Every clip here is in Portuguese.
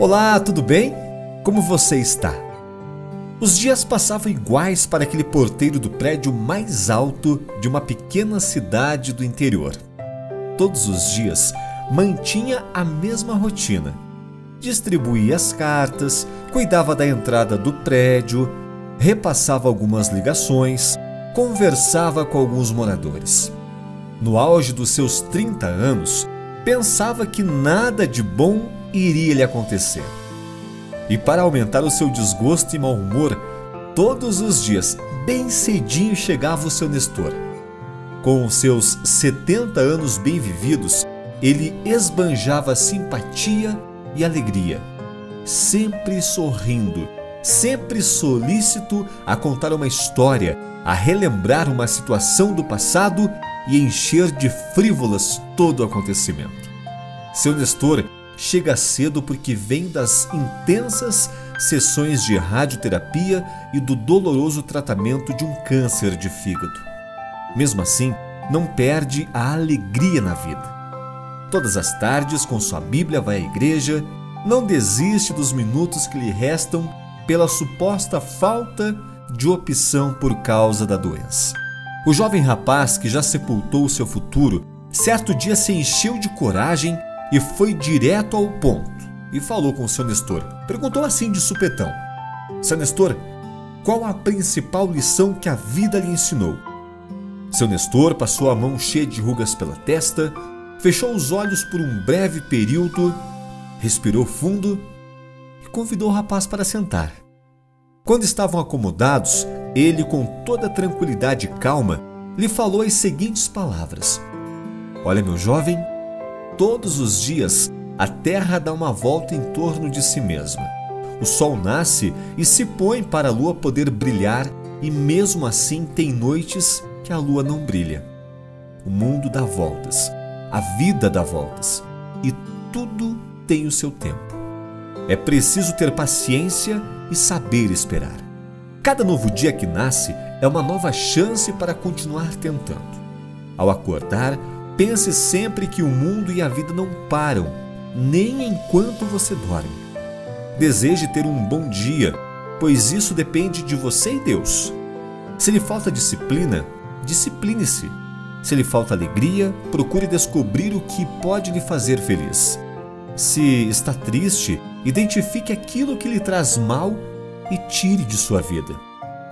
Olá, tudo bem? Como você está? Os dias passavam iguais para aquele porteiro do prédio mais alto de uma pequena cidade do interior. Todos os dias mantinha a mesma rotina. Distribuía as cartas, cuidava da entrada do prédio, repassava algumas ligações, conversava com alguns moradores. No auge dos seus 30 anos, pensava que nada de bom iria lhe acontecer. E para aumentar o seu desgosto e mau humor, todos os dias, bem cedinho, chegava o seu Nestor. Com os seus 70 anos bem vividos, ele esbanjava simpatia e alegria, sempre sorrindo, sempre solícito a contar uma história, a relembrar uma situação do passado e encher de frívolas todo o acontecimento. Seu Nestor chega cedo porque vem das intensas sessões de radioterapia e do doloroso tratamento de um câncer de fígado. Mesmo assim, não perde a alegria na vida. Todas as tardes, com sua Bíblia, vai à igreja, não desiste dos minutos que lhe restam pela suposta falta de opção por causa da doença. O jovem rapaz que já sepultou seu futuro, certo dia se encheu de coragem e foi direto ao ponto e falou com seu Nestor. Perguntou assim de supetão: Seu Nestor, qual a principal lição que a vida lhe ensinou? Seu Nestor passou a mão cheia de rugas pela testa, fechou os olhos por um breve período, respirou fundo e convidou o rapaz para sentar. Quando estavam acomodados, ele, com toda tranquilidade e calma, lhe falou as seguintes palavras: Olha, meu jovem, Todos os dias, a Terra dá uma volta em torno de si mesma. O Sol nasce e se põe para a Lua poder brilhar, e mesmo assim tem noites que a Lua não brilha. O mundo dá voltas, a vida dá voltas, e tudo tem o seu tempo. É preciso ter paciência e saber esperar. Cada novo dia que nasce é uma nova chance para continuar tentando. Ao acordar, Pense sempre que o mundo e a vida não param, nem enquanto você dorme. Deseje ter um bom dia, pois isso depende de você e Deus. Se lhe falta disciplina, discipline-se. Se lhe falta alegria, procure descobrir o que pode lhe fazer feliz. Se está triste, identifique aquilo que lhe traz mal e tire de sua vida.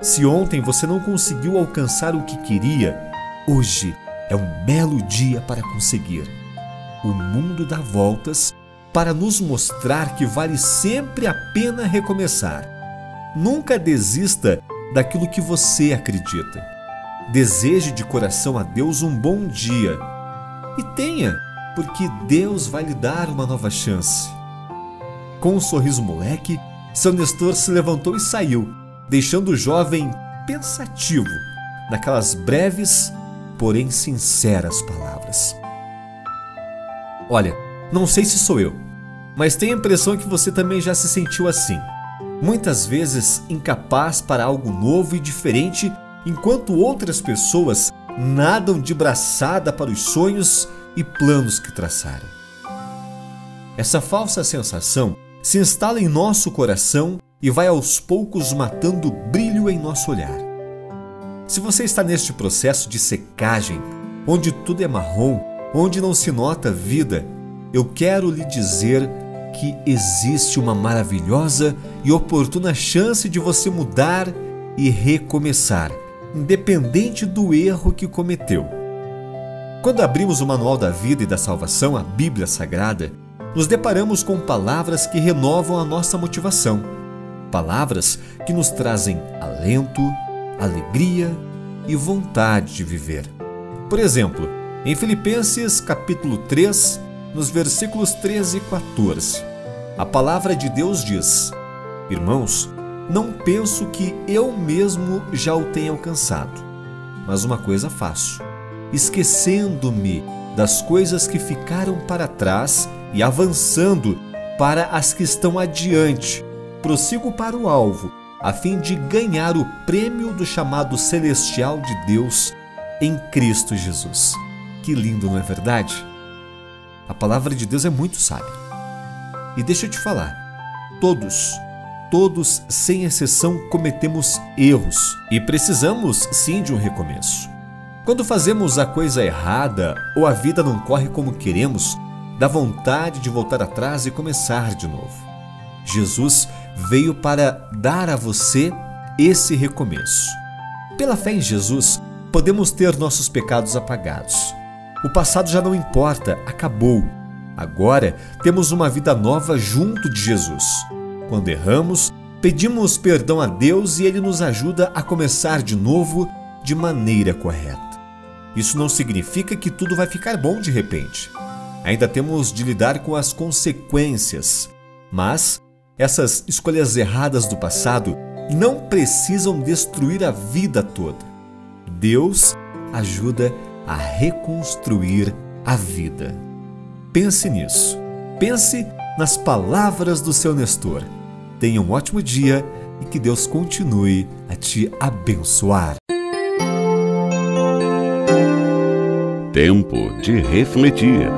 Se ontem você não conseguiu alcançar o que queria, hoje é um belo dia para conseguir. O mundo dá voltas para nos mostrar que vale sempre a pena recomeçar. Nunca desista daquilo que você acredita. Deseje de coração a Deus um bom dia e tenha, porque Deus vai lhe dar uma nova chance. Com um sorriso moleque, seu Nestor se levantou e saiu, deixando o jovem pensativo naquelas breves porém sinceras palavras. Olha, não sei se sou eu, mas tenho a impressão que você também já se sentiu assim. Muitas vezes incapaz para algo novo e diferente, enquanto outras pessoas nadam de braçada para os sonhos e planos que traçaram. Essa falsa sensação se instala em nosso coração e vai aos poucos matando o brilho em nosso olhar. Se você está neste processo de secagem, onde tudo é marrom, onde não se nota vida, eu quero lhe dizer que existe uma maravilhosa e oportuna chance de você mudar e recomeçar, independente do erro que cometeu. Quando abrimos o Manual da Vida e da Salvação, a Bíblia Sagrada, nos deparamos com palavras que renovam a nossa motivação, palavras que nos trazem alento, alegria e vontade de viver. Por exemplo, em Filipenses capítulo 3, nos versículos 13 e 14, a palavra de Deus diz: Irmãos, não penso que eu mesmo já o tenha alcançado, mas uma coisa faço, esquecendo-me das coisas que ficaram para trás e avançando para as que estão adiante, prossigo para o alvo a fim de ganhar o prêmio do chamado celestial de Deus em Cristo Jesus. Que lindo, não é verdade? A palavra de Deus é muito sábia. E deixa eu te falar, Todos, todos sem exceção cometemos erros e precisamos sim de um recomeço. Quando fazemos a coisa errada ou a vida não corre como queremos, dá vontade de voltar atrás e começar de novo. Jesus veio para dar a você esse recomeço. Pela fé em Jesus, podemos ter nossos pecados apagados. O passado já não importa, acabou. Agora temos uma vida nova junto de Jesus. Quando erramos, pedimos perdão a Deus e Ele nos ajuda a começar de novo de maneira correta. Isso não significa que tudo vai ficar bom de repente. Ainda temos de lidar com as consequências, mas essas escolhas erradas do passado não precisam destruir a vida toda. Deus ajuda a reconstruir a vida. Pense nisso. Pense nas palavras do seu Nestor. Tenha um ótimo dia e que Deus continue a te abençoar. Tempo de refletir.